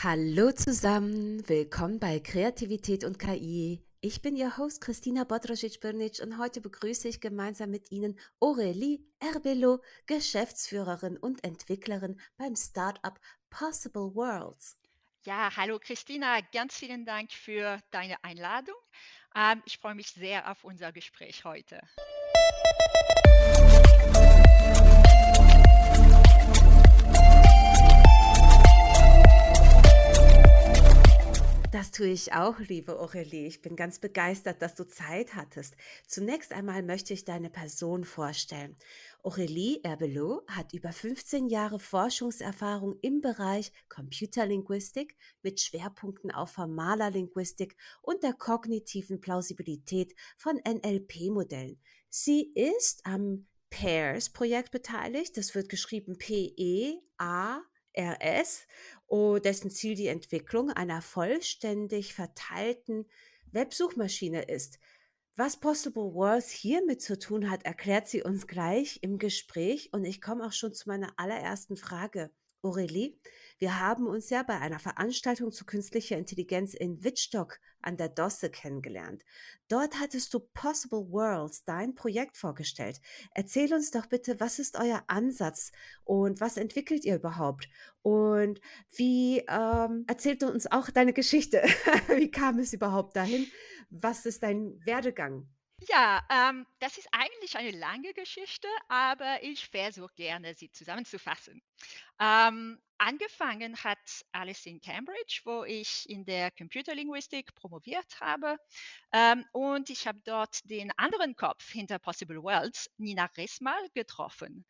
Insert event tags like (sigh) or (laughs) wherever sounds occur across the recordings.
Hallo zusammen, willkommen bei Kreativität und KI. Ich bin Ihr Host Christina Bodrasic-Birnic und heute begrüße ich gemeinsam mit Ihnen Aurélie Erbelo, Geschäftsführerin und Entwicklerin beim Startup Possible Worlds. Ja, hallo Christina, ganz vielen Dank für deine Einladung. Ähm, ich freue mich sehr auf unser Gespräch heute. Das tue ich auch, liebe Aurelie. Ich bin ganz begeistert, dass du Zeit hattest. Zunächst einmal möchte ich deine Person vorstellen. Aurélie Herbelot hat über 15 Jahre Forschungserfahrung im Bereich Computerlinguistik mit Schwerpunkten auf formaler Linguistik und der kognitiven Plausibilität von NLP-Modellen. Sie ist am PAIRS-Projekt beteiligt. Das wird geschrieben P-E-A. RS, oh, dessen Ziel die Entwicklung einer vollständig verteilten Websuchmaschine ist. Was Possible Worlds hiermit zu tun hat, erklärt sie uns gleich im Gespräch und ich komme auch schon zu meiner allerersten Frage. Aurelie, wir haben uns ja bei einer Veranstaltung zu künstlicher Intelligenz in Wittstock an der Dosse kennengelernt. Dort hattest du Possible Worlds, dein Projekt vorgestellt. Erzähl uns doch bitte, was ist euer Ansatz und was entwickelt ihr überhaupt? Und wie ähm, erzählt uns auch deine Geschichte? (laughs) wie kam es überhaupt dahin? Was ist dein Werdegang? Ja, ähm, das ist eigentlich eine lange Geschichte, aber ich versuche gerne, sie zusammenzufassen. Ähm, angefangen hat alles in Cambridge, wo ich in der Computerlinguistik promoviert habe. Ähm, und ich habe dort den anderen Kopf hinter Possible Worlds, Nina Rismal, getroffen.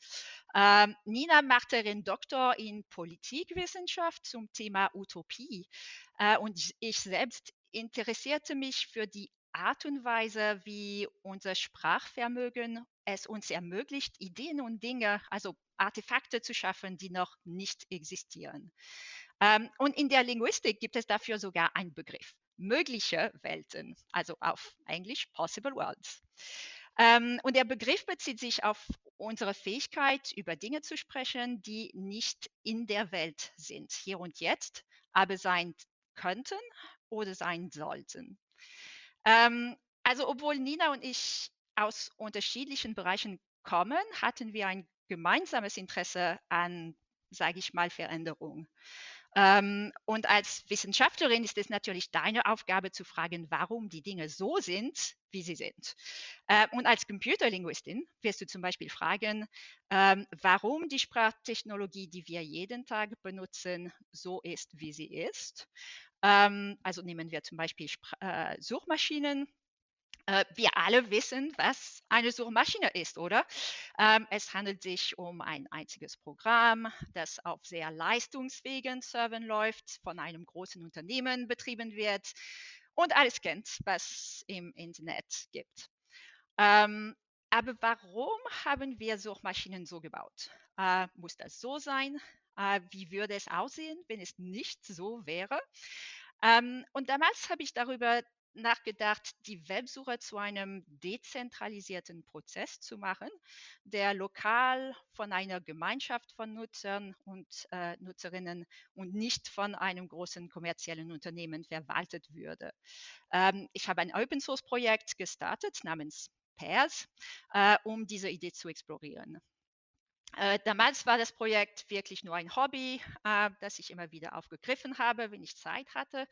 Ähm, Nina machte ihren Doktor in Politikwissenschaft zum Thema Utopie. Äh, und ich selbst interessierte mich für die Art und Weise, wie unser Sprachvermögen es uns ermöglicht, Ideen und Dinge, also Artefakte zu schaffen, die noch nicht existieren. Ähm, und in der Linguistik gibt es dafür sogar einen Begriff, mögliche Welten, also auf Englisch Possible Worlds. Ähm, und der Begriff bezieht sich auf unsere Fähigkeit, über Dinge zu sprechen, die nicht in der Welt sind, hier und jetzt, aber sein könnten oder sein sollten. Ähm, also obwohl Nina und ich aus unterschiedlichen Bereichen kommen, hatten wir ein gemeinsames Interesse an, sage ich mal, Veränderung. Ähm, und als Wissenschaftlerin ist es natürlich deine Aufgabe zu fragen, warum die Dinge so sind, wie sie sind. Äh, und als Computerlinguistin wirst du zum Beispiel fragen, ähm, warum die Sprachtechnologie, die wir jeden Tag benutzen, so ist, wie sie ist. Ähm, also nehmen wir zum Beispiel Spr äh, Suchmaschinen. Äh, wir alle wissen, was eine Suchmaschine ist, oder? Ähm, es handelt sich um ein einziges Programm, das auf sehr leistungsfähigen Servern läuft, von einem großen Unternehmen betrieben wird und alles kennt, was im Internet gibt. Ähm, aber warum haben wir Suchmaschinen so gebaut? Äh, muss das so sein? Äh, wie würde es aussehen, wenn es nicht so wäre? Ähm, und damals habe ich darüber nachgedacht, die Websuche zu einem dezentralisierten Prozess zu machen, der lokal von einer Gemeinschaft von Nutzern und äh, Nutzerinnen und nicht von einem großen kommerziellen Unternehmen verwaltet würde. Ähm, ich habe ein Open Source Projekt gestartet namens Pairs, äh, um diese Idee zu explorieren. Äh, damals war das Projekt wirklich nur ein Hobby, äh, das ich immer wieder aufgegriffen habe, wenn ich Zeit hatte.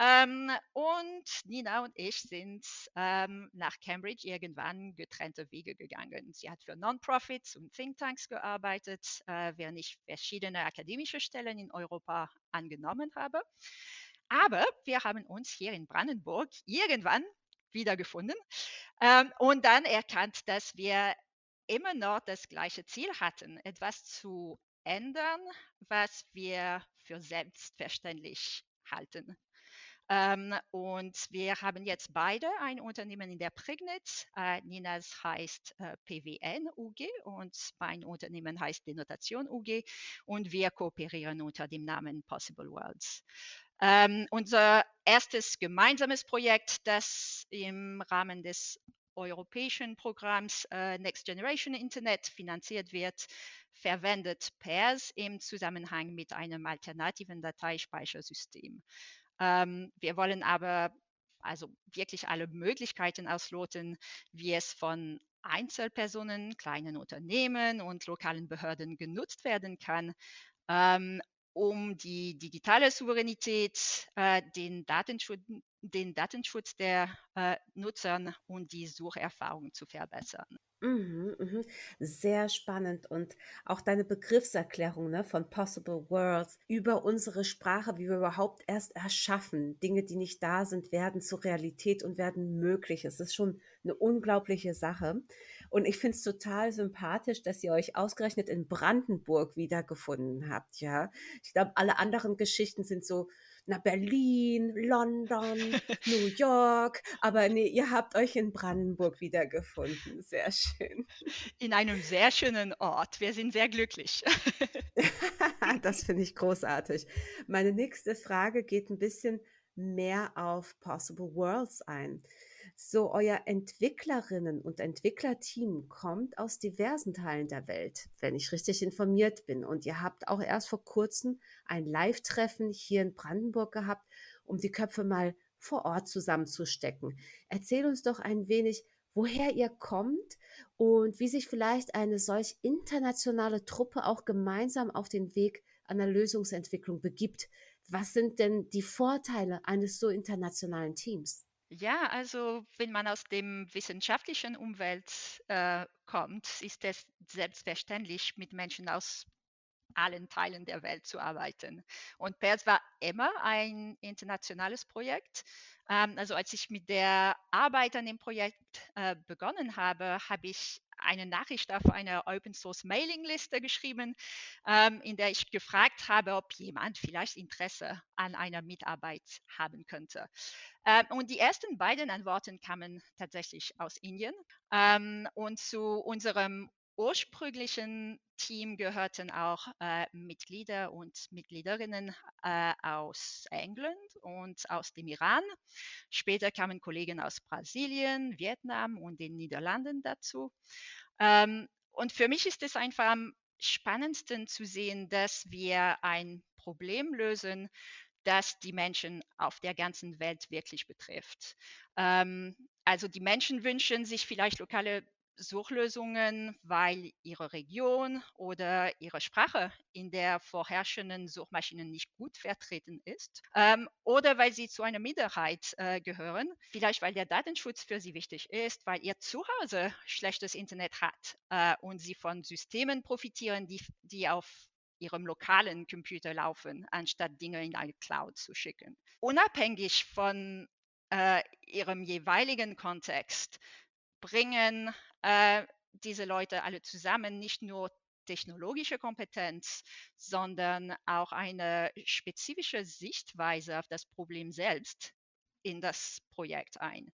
Ähm, und Nina und ich sind ähm, nach Cambridge irgendwann getrennte Wege gegangen. Sie hat für Non-Profits und Thinktanks gearbeitet, äh, während ich verschiedene akademische Stellen in Europa angenommen habe. Aber wir haben uns hier in Brandenburg irgendwann wiedergefunden ähm, und dann erkannt, dass wir immer noch das gleiche Ziel hatten, etwas zu ändern, was wir für selbstverständlich halten. Ähm, und wir haben jetzt beide ein Unternehmen in der Prignitz. Äh, Ninas heißt äh, PWN UG und mein Unternehmen heißt Denotation UG und wir kooperieren unter dem Namen Possible Worlds. Ähm, unser erstes gemeinsames Projekt, das im Rahmen des europäischen Programms äh, Next Generation Internet finanziert wird, verwendet Pairs im Zusammenhang mit einem alternativen Dateispeichersystem. Ähm, wir wollen aber also wirklich alle Möglichkeiten ausloten, wie es von Einzelpersonen, kleinen Unternehmen und lokalen Behörden genutzt werden kann, ähm, um die digitale Souveränität, äh, den, Datenschutz, den Datenschutz der äh, Nutzern und die Sucherfahrung zu verbessern. Mhm, mhm. Sehr spannend und auch deine Begriffserklärung, ne, von Possible Worlds über unsere Sprache, wie wir überhaupt erst erschaffen. Dinge, die nicht da sind, werden zur Realität und werden möglich. Es ist schon eine unglaubliche Sache. Und ich finde es total sympathisch, dass ihr euch ausgerechnet in Brandenburg wiedergefunden habt, ja. Ich glaube, alle anderen Geschichten sind so nach Berlin, London, (laughs) New York, aber nee, ihr habt euch in Brandenburg wiedergefunden. Sehr schön. In einem sehr schönen Ort. Wir sind sehr glücklich. (laughs) das finde ich großartig. Meine nächste Frage geht ein bisschen mehr auf Possible Worlds ein. So, euer Entwicklerinnen und Entwicklerteam kommt aus diversen Teilen der Welt, wenn ich richtig informiert bin. Und ihr habt auch erst vor kurzem ein Live-Treffen hier in Brandenburg gehabt, um die Köpfe mal vor Ort zusammenzustecken. Erzähl uns doch ein wenig, woher ihr kommt und wie sich vielleicht eine solch internationale Truppe auch gemeinsam auf den Weg einer Lösungsentwicklung begibt. Was sind denn die Vorteile eines so internationalen Teams? Ja, also wenn man aus dem wissenschaftlichen Umwelt äh, kommt, ist es selbstverständlich, mit Menschen aus allen Teilen der Welt zu arbeiten. Und PERS war immer ein internationales Projekt. Ähm, also als ich mit der Arbeit an dem Projekt äh, begonnen habe, habe ich eine Nachricht auf einer Open Source Mailing Liste geschrieben, ähm, in der ich gefragt habe, ob jemand vielleicht Interesse an einer Mitarbeit haben könnte. Ähm, und die ersten beiden Antworten kamen tatsächlich aus Indien. Ähm, und zu unserem ursprünglichen Team gehörten auch äh, Mitglieder und Mitgliederinnen äh, aus England und aus dem Iran. Später kamen Kollegen aus Brasilien, Vietnam und den Niederlanden dazu. Ähm, und für mich ist es einfach am spannendsten zu sehen, dass wir ein Problem lösen, das die Menschen auf der ganzen Welt wirklich betrifft. Ähm, also die Menschen wünschen sich vielleicht lokale Suchlösungen, weil ihre Region oder ihre Sprache in der vorherrschenden Suchmaschinen nicht gut vertreten ist ähm, oder weil sie zu einer Minderheit äh, gehören, vielleicht weil der Datenschutz für sie wichtig ist, weil ihr Zuhause schlechtes Internet hat äh, und sie von Systemen profitieren, die, die auf ihrem lokalen Computer laufen, anstatt Dinge in eine Cloud zu schicken. Unabhängig von äh, ihrem jeweiligen Kontext bringen äh, diese Leute alle zusammen nicht nur technologische Kompetenz, sondern auch eine spezifische Sichtweise auf das Problem selbst in das Projekt ein.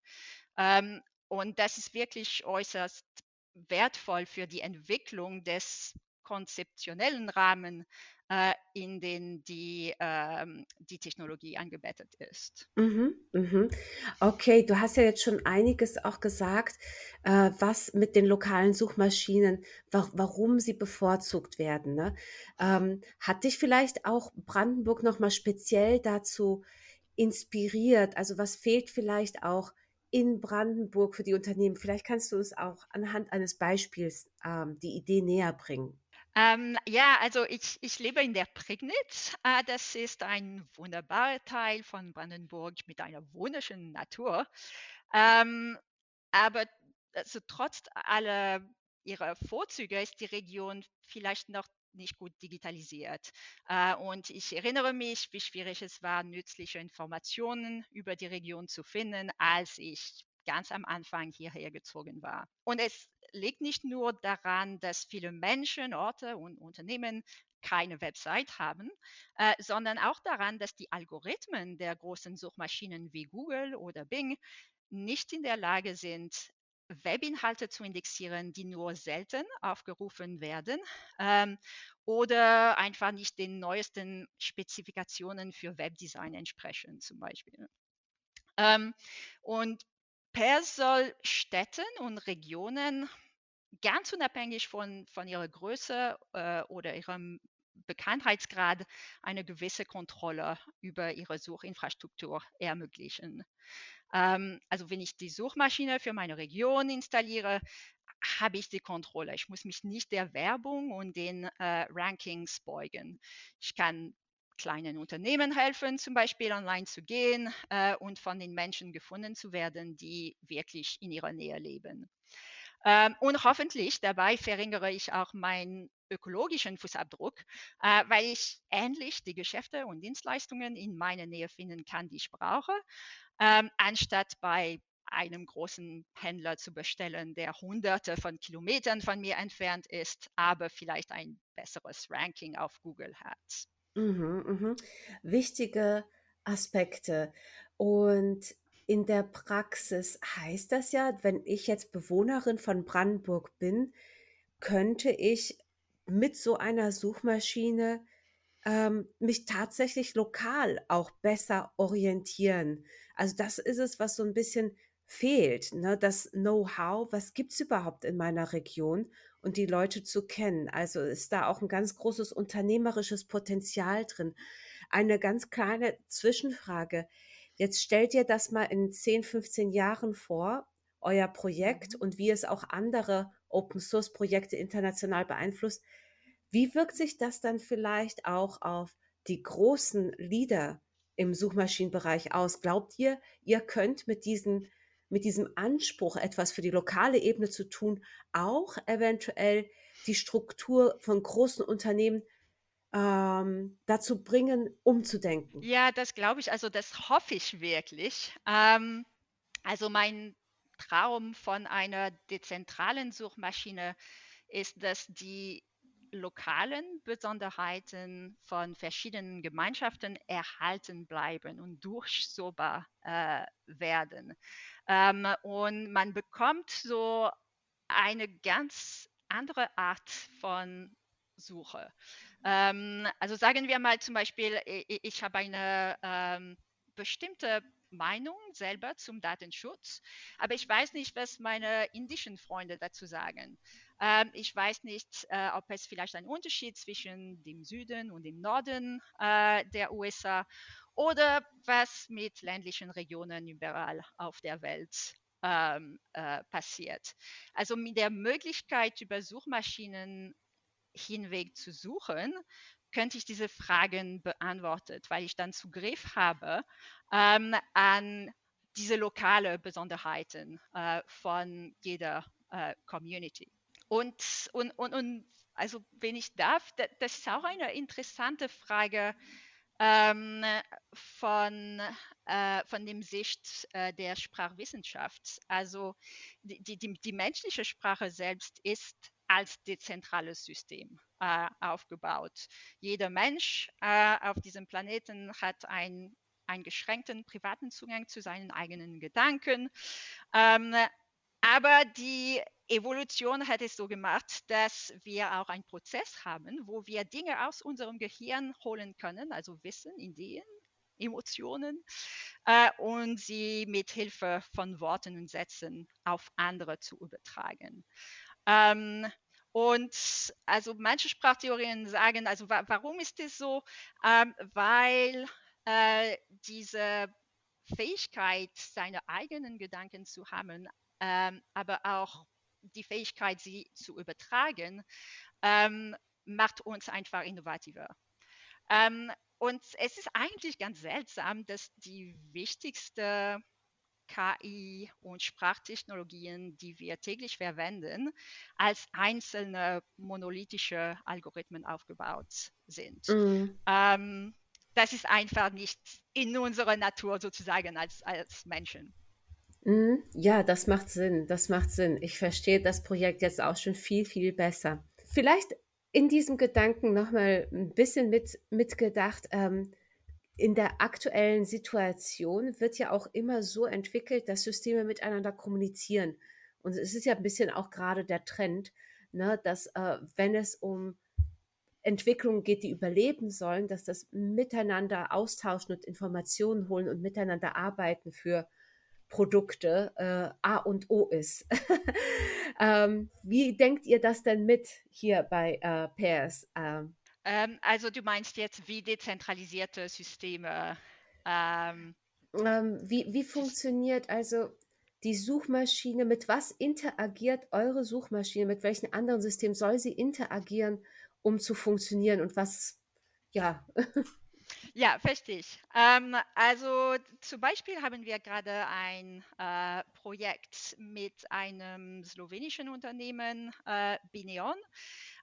Ähm, und das ist wirklich äußerst wertvoll für die Entwicklung des konzeptionellen Rahmen, äh, in den die, ähm, die Technologie angebettet ist. Mhm, mhm. Okay, du hast ja jetzt schon einiges auch gesagt, äh, was mit den lokalen Suchmaschinen, wa warum sie bevorzugt werden. Ne? Ähm, hat dich vielleicht auch Brandenburg nochmal speziell dazu inspiriert? Also was fehlt vielleicht auch in Brandenburg für die Unternehmen? Vielleicht kannst du uns auch anhand eines Beispiels ähm, die Idee näher bringen. Ähm, ja, also ich, ich lebe in der Prignitz. Äh, das ist ein wunderbarer Teil von Brandenburg mit einer wunderschönen Natur. Ähm, aber also trotz aller ihrer Vorzüge ist die Region vielleicht noch nicht gut digitalisiert. Äh, und ich erinnere mich, wie schwierig es war, nützliche Informationen über die Region zu finden, als ich ganz am Anfang hierher gezogen war. Und es liegt nicht nur daran, dass viele Menschen, Orte und Unternehmen keine Website haben, äh, sondern auch daran, dass die Algorithmen der großen Suchmaschinen wie Google oder Bing nicht in der Lage sind, Webinhalte zu indexieren, die nur selten aufgerufen werden ähm, oder einfach nicht den neuesten Spezifikationen für Webdesign entsprechen zum Beispiel. Ähm, und PER soll Städten und Regionen ganz unabhängig von, von ihrer Größe äh, oder ihrem Bekanntheitsgrad eine gewisse Kontrolle über ihre Suchinfrastruktur ermöglichen. Ähm, also wenn ich die Suchmaschine für meine Region installiere, habe ich die Kontrolle. Ich muss mich nicht der Werbung und den äh, Rankings beugen. Ich kann kleinen Unternehmen helfen, zum Beispiel online zu gehen äh, und von den Menschen gefunden zu werden, die wirklich in ihrer Nähe leben. Ähm, und hoffentlich dabei verringere ich auch meinen ökologischen Fußabdruck, äh, weil ich ähnlich die Geschäfte und Dienstleistungen in meiner Nähe finden kann, die ich brauche, ähm, anstatt bei einem großen Händler zu bestellen, der hunderte von Kilometern von mir entfernt ist, aber vielleicht ein besseres Ranking auf Google hat. Mhm, mhm. Wichtige Aspekte. Und in der Praxis heißt das ja, wenn ich jetzt Bewohnerin von Brandenburg bin, könnte ich mit so einer Suchmaschine ähm, mich tatsächlich lokal auch besser orientieren. Also das ist es, was so ein bisschen fehlt, ne? Das Know-how, was gibt's überhaupt in meiner Region und die Leute zu kennen. Also ist da auch ein ganz großes unternehmerisches Potenzial drin. Eine ganz kleine Zwischenfrage. Jetzt stellt ihr das mal in 10, 15 Jahren vor, euer Projekt mhm. und wie es auch andere Open-Source-Projekte international beeinflusst. Wie wirkt sich das dann vielleicht auch auf die großen Leader im Suchmaschinenbereich aus? Glaubt ihr, ihr könnt mit diesen mit diesem Anspruch, etwas für die lokale Ebene zu tun, auch eventuell die Struktur von großen Unternehmen ähm, dazu bringen, umzudenken. Ja, das glaube ich, also das hoffe ich wirklich. Ähm, also mein Traum von einer dezentralen Suchmaschine ist, dass die lokalen Besonderheiten von verschiedenen Gemeinschaften erhalten bleiben und durchsuchbar äh, werden. Ähm, und man bekommt so eine ganz andere Art von Suche. Ähm, also sagen wir mal zum Beispiel, ich, ich habe eine ähm, bestimmte Meinung selber zum Datenschutz, aber ich weiß nicht, was meine indischen Freunde dazu sagen. Ähm, ich weiß nicht, äh, ob es vielleicht einen Unterschied zwischen dem Süden und dem Norden äh, der USA oder was mit ländlichen Regionen überall auf der Welt ähm, äh, passiert. Also mit der Möglichkeit, über Suchmaschinen hinweg zu suchen, könnte ich diese Fragen beantwortet, weil ich dann Zugriff habe ähm, an diese lokale Besonderheiten äh, von jeder äh, Community. Und, und, und, und also wenn ich darf, das ist auch eine interessante Frage, ähm, von, äh, von dem Sicht äh, der Sprachwissenschaft. Also die, die, die menschliche Sprache selbst ist als dezentrales System äh, aufgebaut. Jeder Mensch äh, auf diesem Planeten hat einen eingeschränkten privaten Zugang zu seinen eigenen Gedanken. Ähm, aber die Evolution hat es so gemacht, dass wir auch einen Prozess haben, wo wir Dinge aus unserem Gehirn holen können, also Wissen, Ideen, Emotionen, äh, und sie mit Hilfe von Worten und Sätzen auf andere zu übertragen. Ähm, und also manche Sprachtheorien sagen, also wa warum ist das so? Ähm, weil äh, diese Fähigkeit, seine eigenen Gedanken zu haben, ähm, aber auch die Fähigkeit, sie zu übertragen, ähm, macht uns einfach innovativer. Ähm, und es ist eigentlich ganz seltsam, dass die wichtigste KI und Sprachtechnologien, die wir täglich verwenden, als einzelne monolithische Algorithmen aufgebaut sind. Mhm. Ähm, das ist einfach nicht in unserer Natur sozusagen als, als Menschen. Mhm. Ja, das macht Sinn. Das macht Sinn. Ich verstehe das Projekt jetzt auch schon viel, viel besser. Vielleicht in diesem Gedanken nochmal ein bisschen mit, mitgedacht. Ähm, in der aktuellen Situation wird ja auch immer so entwickelt, dass Systeme miteinander kommunizieren. Und es ist ja ein bisschen auch gerade der Trend, ne, dass äh, wenn es um Entwicklungen geht, die überleben sollen, dass das miteinander austauschen und Informationen holen und miteinander arbeiten für Produkte äh, A und O ist. (laughs) ähm, wie denkt ihr das denn mit hier bei äh, Pairs? Ähm, ähm, also du meinst jetzt, wie dezentralisierte Systeme. Ähm, ähm wie, wie funktioniert also die Suchmaschine, mit was interagiert eure Suchmaschine, mit welchen anderen Systemen soll sie interagieren, um zu funktionieren und was, ja. (laughs) Ja, verstehe ich. Ähm, also zum Beispiel haben wir gerade ein äh, Projekt mit einem slowenischen Unternehmen, äh, Bineon.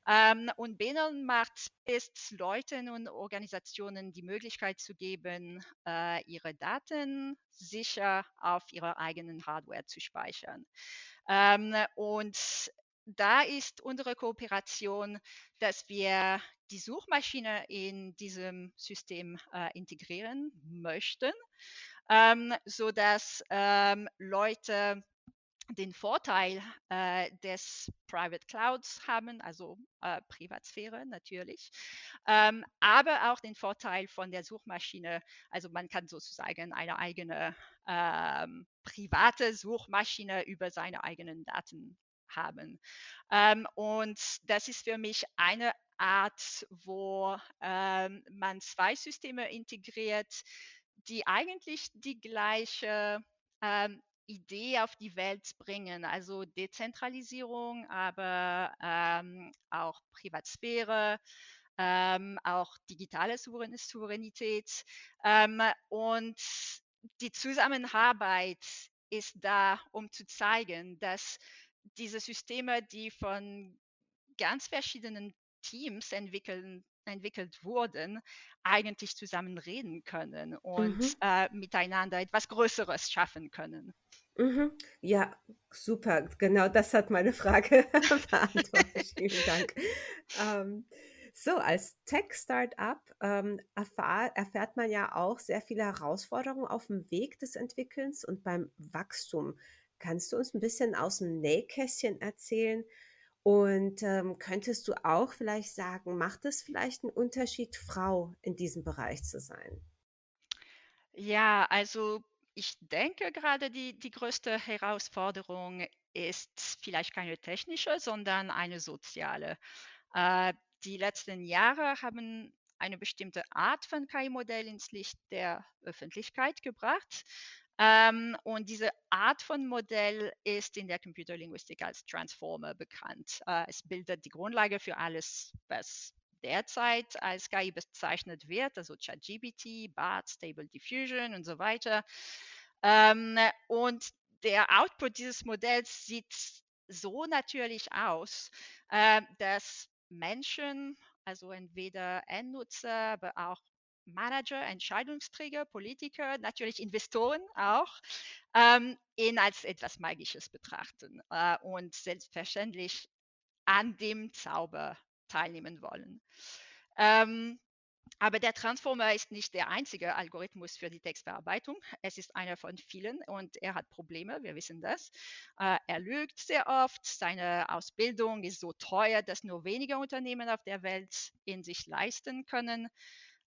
Ähm, und Benon macht es Leuten und Organisationen die Möglichkeit zu geben, äh, ihre Daten sicher auf ihrer eigenen Hardware zu speichern. Ähm, und da ist unsere Kooperation, dass wir die Suchmaschine in diesem System äh, integrieren möchten, ähm, sodass ähm, Leute den Vorteil äh, des Private Clouds haben, also äh, Privatsphäre natürlich, ähm, aber auch den Vorteil von der Suchmaschine. Also man kann sozusagen eine eigene ähm, private Suchmaschine über seine eigenen Daten haben. Ähm, und das ist für mich eine Art, wo ähm, man zwei Systeme integriert, die eigentlich die gleiche ähm, Idee auf die Welt bringen. Also Dezentralisierung, aber ähm, auch Privatsphäre, ähm, auch digitale Souveränität. Ähm, und die Zusammenarbeit ist da, um zu zeigen, dass diese Systeme, die von ganz verschiedenen Teams entwickeln, entwickelt wurden, eigentlich zusammen reden können und mhm. äh, miteinander etwas Größeres schaffen können. Mhm. Ja, super. Genau das hat meine Frage (laughs) beantwortet. Vielen Dank. Ähm, so, als Tech-Startup ähm, erfahr, erfährt man ja auch sehr viele Herausforderungen auf dem Weg des Entwickelns und beim Wachstum. Kannst du uns ein bisschen aus dem Nähkästchen erzählen? Und ähm, könntest du auch vielleicht sagen, macht es vielleicht einen Unterschied, Frau in diesem Bereich zu sein? Ja, also ich denke gerade die, die größte Herausforderung ist vielleicht keine technische, sondern eine soziale. Äh, die letzten Jahre haben eine bestimmte Art von KI-Modell ins Licht der Öffentlichkeit gebracht. Ähm, und diese Art von Modell ist in der Computerlinguistik als Transformer bekannt. Äh, es bildet die Grundlage für alles, was derzeit als KI bezeichnet wird, also ChatGPT, BART, Stable Diffusion und so weiter. Ähm, und der Output dieses Modells sieht so natürlich aus, äh, dass Menschen, also entweder Endnutzer, aber auch Manager, Entscheidungsträger, Politiker, natürlich Investoren auch, ähm, ihn als etwas Magisches betrachten äh, und selbstverständlich an dem Zauber teilnehmen wollen. Ähm, aber der Transformer ist nicht der einzige Algorithmus für die Textverarbeitung. Es ist einer von vielen und er hat Probleme, wir wissen das. Äh, er lügt sehr oft, seine Ausbildung ist so teuer, dass nur wenige Unternehmen auf der Welt in sich leisten können.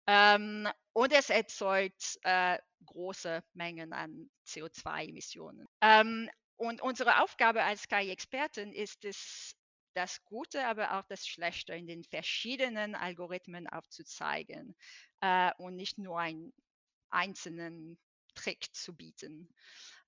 Ähm, und es erzeugt äh, große Mengen an CO2-Emissionen. Ähm, und unsere Aufgabe als KI-Experten ist es, das Gute, aber auch das Schlechte in den verschiedenen Algorithmen aufzuzeigen äh, und nicht nur einen einzelnen Trick zu bieten.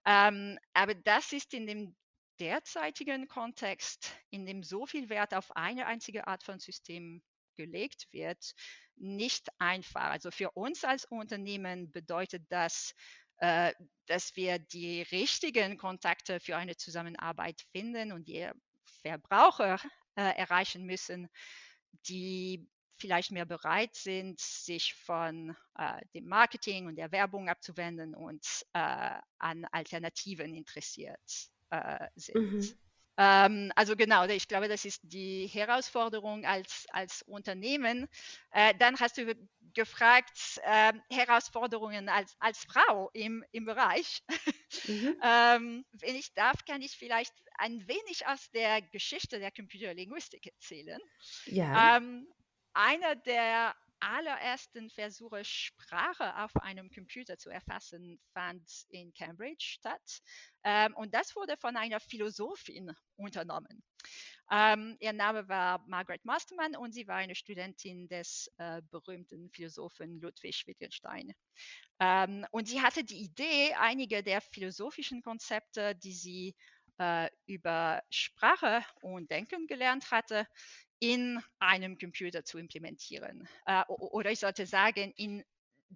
Ähm, aber das ist in dem derzeitigen Kontext, in dem so viel Wert auf eine einzige Art von System gelegt wird, nicht einfach. Also für uns als Unternehmen bedeutet das, äh, dass wir die richtigen Kontakte für eine Zusammenarbeit finden und die Verbraucher äh, erreichen müssen, die vielleicht mehr bereit sind, sich von äh, dem Marketing und der Werbung abzuwenden und äh, an Alternativen interessiert äh, sind. Mhm. Ähm, also genau, ich glaube, das ist die Herausforderung als, als Unternehmen. Äh, dann hast du gefragt, äh, Herausforderungen als, als Frau im, im Bereich. Mhm. (laughs) ähm, wenn ich darf, kann ich vielleicht ein wenig aus der Geschichte der Computerlinguistik erzählen. Ja. Ähm, einer der allerersten Versuche, Sprache auf einem Computer zu erfassen, fand in Cambridge statt. Ähm, und das wurde von einer Philosophin unternommen. Ähm, ihr Name war Margaret Masterman und sie war eine Studentin des äh, berühmten Philosophen Ludwig Wittgenstein. Ähm, und sie hatte die Idee, einige der philosophischen Konzepte, die sie äh, über Sprache und Denken gelernt hatte, in einem Computer zu implementieren. Äh, oder ich sollte sagen, in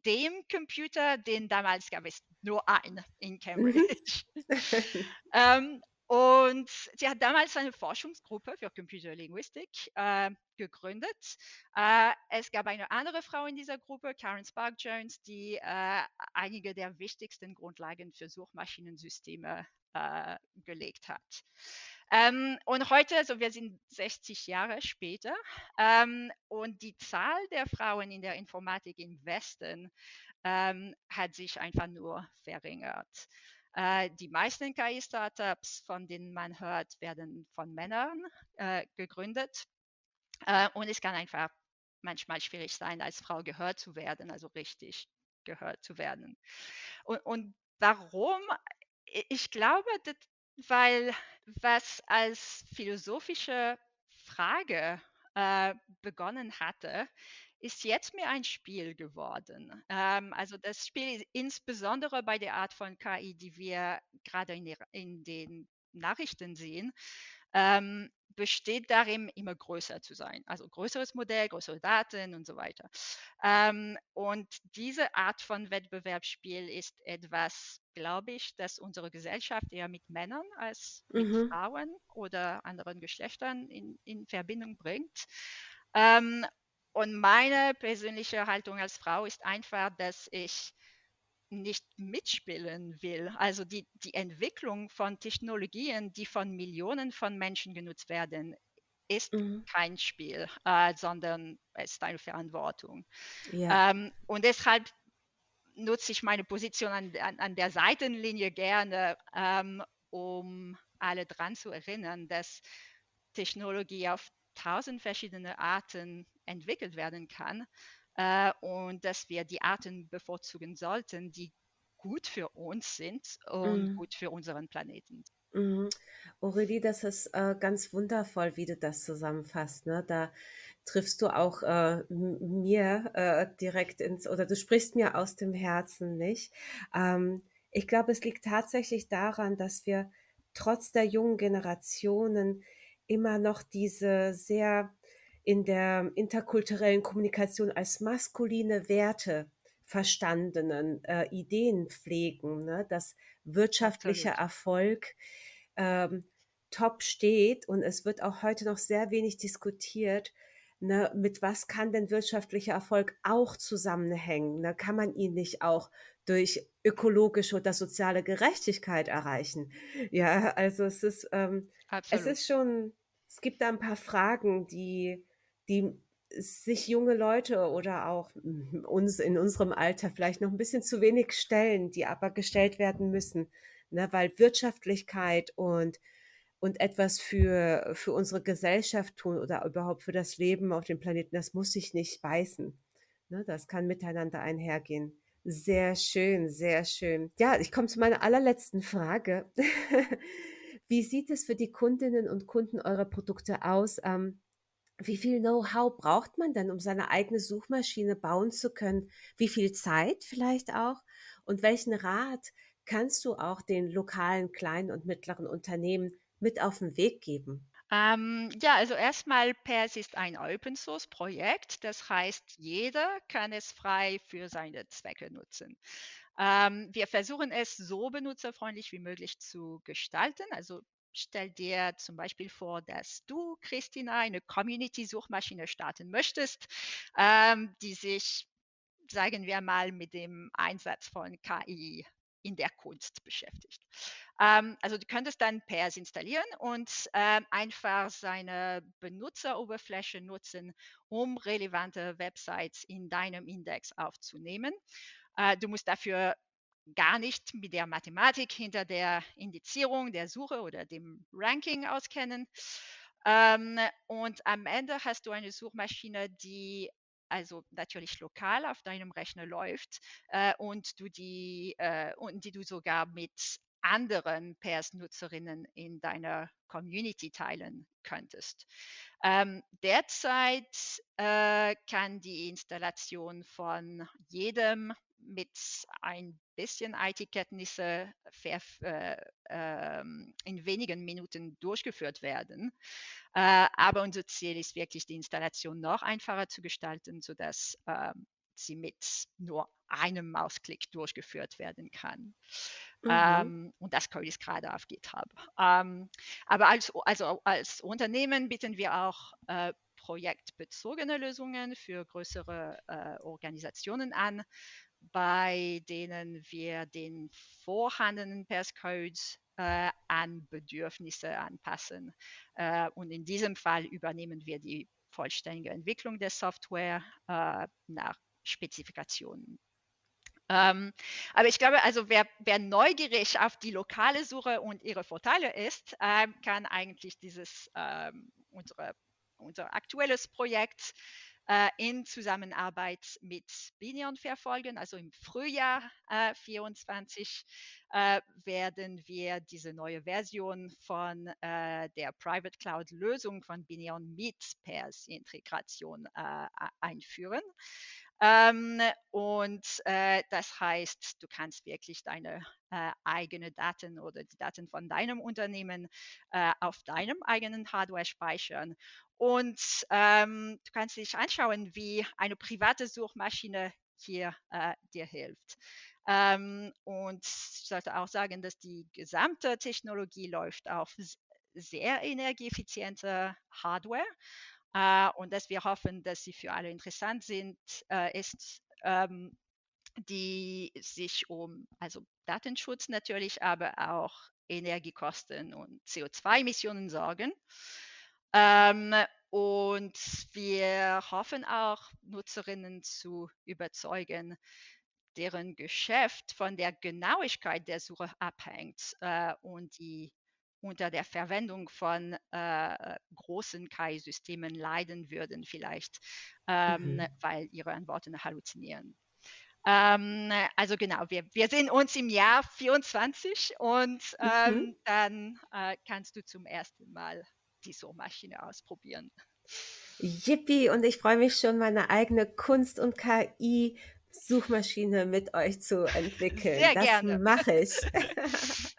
dem Computer, den damals gab es nur einen in mhm. Cambridge. (laughs) ähm, und sie hat damals eine Forschungsgruppe für Computerlinguistik äh, gegründet. Äh, es gab eine andere Frau in dieser Gruppe, Karen Spark Jones, die äh, einige der wichtigsten Grundlagen für Suchmaschinensysteme äh, gelegt hat. Ähm, und heute, also wir sind 60 Jahre später, ähm, und die Zahl der Frauen in der Informatik im Westen ähm, hat sich einfach nur verringert. Äh, die meisten KI-Startups, von denen man hört, werden von Männern äh, gegründet. Äh, und es kann einfach manchmal schwierig sein, als Frau gehört zu werden, also richtig gehört zu werden. Und, und warum? Ich glaube, weil was als philosophische Frage äh, begonnen hatte, ist jetzt mehr ein Spiel geworden. Ähm, also das Spiel insbesondere bei der Art von KI, die wir gerade in, in den Nachrichten sehen, ähm, besteht darin, immer größer zu sein. Also größeres Modell, größere Daten und so weiter. Ähm, und diese Art von Wettbewerbsspiel ist etwas, glaube ich, das unsere Gesellschaft eher mit Männern als mit mhm. Frauen oder anderen Geschlechtern in, in Verbindung bringt. Ähm, und meine persönliche Haltung als Frau ist einfach, dass ich nicht mitspielen will. Also die, die Entwicklung von Technologien, die von Millionen von Menschen genutzt werden, ist mhm. kein Spiel, äh, sondern es ist eine Verantwortung. Ja. Ähm, und deshalb nutze ich meine Position an, an, an der Seitenlinie gerne, ähm, um alle daran zu erinnern, dass Technologie auf tausend verschiedene Arten entwickelt werden kann äh, und dass wir die Arten bevorzugen sollten, die gut für uns sind und mhm. gut für unseren Planeten. Mhm. Aurelie, das ist äh, ganz wundervoll, wie du das zusammenfasst. Ne? Da triffst du auch äh, mir äh, direkt ins, oder du sprichst mir aus dem Herzen, nicht? Ähm, ich glaube, es liegt tatsächlich daran, dass wir trotz der jungen Generationen immer noch diese sehr in der interkulturellen Kommunikation als maskuline Werte verstandenen äh, Ideen pflegen, ne? dass wirtschaftlicher Absolut. Erfolg ähm, top steht und es wird auch heute noch sehr wenig diskutiert, ne, mit was kann denn wirtschaftlicher Erfolg auch zusammenhängen? Ne? Kann man ihn nicht auch durch ökologische oder soziale Gerechtigkeit erreichen? Ja, also es ist, ähm, es ist schon, es gibt da ein paar Fragen, die die sich junge Leute oder auch uns in unserem Alter vielleicht noch ein bisschen zu wenig stellen, die aber gestellt werden müssen, ne? weil Wirtschaftlichkeit und und etwas für, für unsere Gesellschaft tun oder überhaupt für das Leben auf dem Planeten, das muss sich nicht beißen. Ne? Das kann miteinander einhergehen. Sehr schön, sehr schön. Ja, ich komme zu meiner allerletzten Frage. (laughs) Wie sieht es für die Kundinnen und Kunden eurer Produkte aus? Ähm, wie viel Know-how braucht man denn, um seine eigene Suchmaschine bauen zu können? Wie viel Zeit vielleicht auch? Und welchen Rat kannst du auch den lokalen kleinen und mittleren Unternehmen mit auf den Weg geben? Ähm, ja, also erstmal PERS ist ein Open Source Projekt. Das heißt, jeder kann es frei für seine Zwecke nutzen. Ähm, wir versuchen es so benutzerfreundlich wie möglich zu gestalten. Also Stell dir zum Beispiel vor, dass du, Christina, eine Community-Suchmaschine starten möchtest, ähm, die sich, sagen wir mal, mit dem Einsatz von KI in der Kunst beschäftigt. Ähm, also du könntest dann PERS installieren und ähm, einfach seine Benutzeroberfläche nutzen, um relevante Websites in deinem Index aufzunehmen. Äh, du musst dafür gar nicht mit der Mathematik hinter der Indizierung, der Suche oder dem Ranking auskennen. Ähm, und am Ende hast du eine Suchmaschine, die also natürlich lokal auf deinem Rechner läuft äh, und du die äh, und die du sogar mit anderen Pairs-Nutzerinnen in deiner Community teilen könntest. Ähm, derzeit äh, kann die Installation von jedem mit ein bisschen IT-Kenntnisse äh, äh, in wenigen Minuten durchgeführt werden. Äh, aber unser Ziel ist wirklich, die Installation noch einfacher zu gestalten, sodass ähm, sie mit nur einem Mausklick durchgeführt werden kann. Mhm. Ähm, und das Code ist gerade auf GitHub. Ähm, aber als, also als Unternehmen bieten wir auch äh, projektbezogene Lösungen für größere äh, Organisationen an, bei denen wir den vorhandenen Passcode äh, an Bedürfnisse anpassen. Äh, und in diesem Fall übernehmen wir die vollständige Entwicklung der Software äh, nach Spezifikationen. Ähm, aber ich glaube, also wer, wer, neugierig auf die lokale Suche und ihre Vorteile ist, äh, kann eigentlich dieses ähm, unsere, unser aktuelles Projekt äh, in Zusammenarbeit mit Binion verfolgen. Also im Frühjahr äh, 24 äh, werden wir diese neue Version von äh, der Private Cloud Lösung von Binion mit Pairs-Integration äh, einführen. Ähm, und äh, das heißt, du kannst wirklich deine äh, eigenen Daten oder die Daten von deinem Unternehmen äh, auf deinem eigenen Hardware speichern. Und ähm, du kannst dich anschauen, wie eine private Suchmaschine hier äh, dir hilft. Ähm, und ich sollte auch sagen, dass die gesamte Technologie läuft auf sehr energieeffiziente Hardware. Äh, und dass wir hoffen, dass sie für alle interessant sind, äh, ist, ähm, die sich um also Datenschutz natürlich, aber auch Energiekosten und CO2-Emissionen sorgen. Ähm, und wir hoffen auch, Nutzerinnen zu überzeugen, deren Geschäft von der Genauigkeit der Suche abhängt äh, und die unter der Verwendung von äh, großen KI-Systemen leiden würden, vielleicht, ähm, mhm. weil ihre Antworten halluzinieren. Ähm, also genau, wir, wir sehen uns im Jahr 24 und ähm, mhm. dann äh, kannst du zum ersten Mal die Suchmaschine ausprobieren. Yippie, und ich freue mich schon, meine eigene Kunst- und KI-Suchmaschine mit euch zu entwickeln. Sehr das gerne. mache ich. (laughs)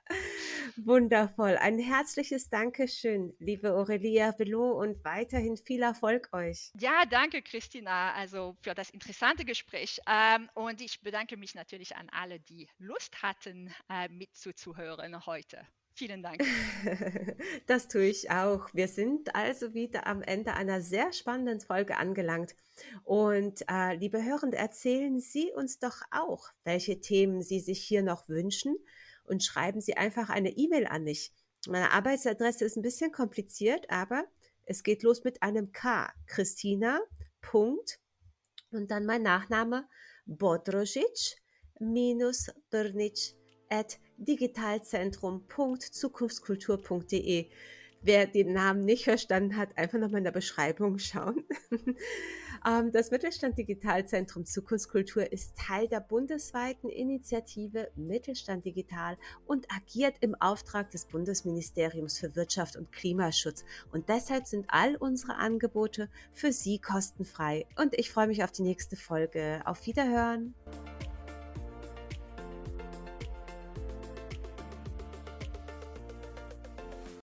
Wundervoll. Ein herzliches Dankeschön, liebe Aurelia Belot, und weiterhin viel Erfolg euch. Ja, danke, Christina, also für das interessante Gespräch. Ähm, und ich bedanke mich natürlich an alle, die Lust hatten, äh, mitzuzuhören heute. Vielen Dank. (laughs) Das tue ich auch. Wir sind also wieder am Ende einer sehr spannenden Folge angelangt. Und äh, liebe Hörende, erzählen Sie uns doch auch, welche Themen Sie sich hier noch wünschen und schreiben Sie einfach eine E-Mail an mich. Meine Arbeitsadresse ist ein bisschen kompliziert, aber es geht los mit einem K. Christina. Punkt. Und dann mein Nachname Bodrosic minus Brnic at digitalzentrum.zukunftskultur.de. Wer den Namen nicht verstanden hat, einfach nochmal in der Beschreibung schauen. (laughs) Ähm, das Mittelstand Digitalzentrum Zukunftskultur ist Teil der bundesweiten Initiative Mittelstand Digital und agiert im Auftrag des Bundesministeriums für Wirtschaft und Klimaschutz. Und deshalb sind all unsere Angebote für Sie kostenfrei. Und ich freue mich auf die nächste Folge. Auf Wiederhören.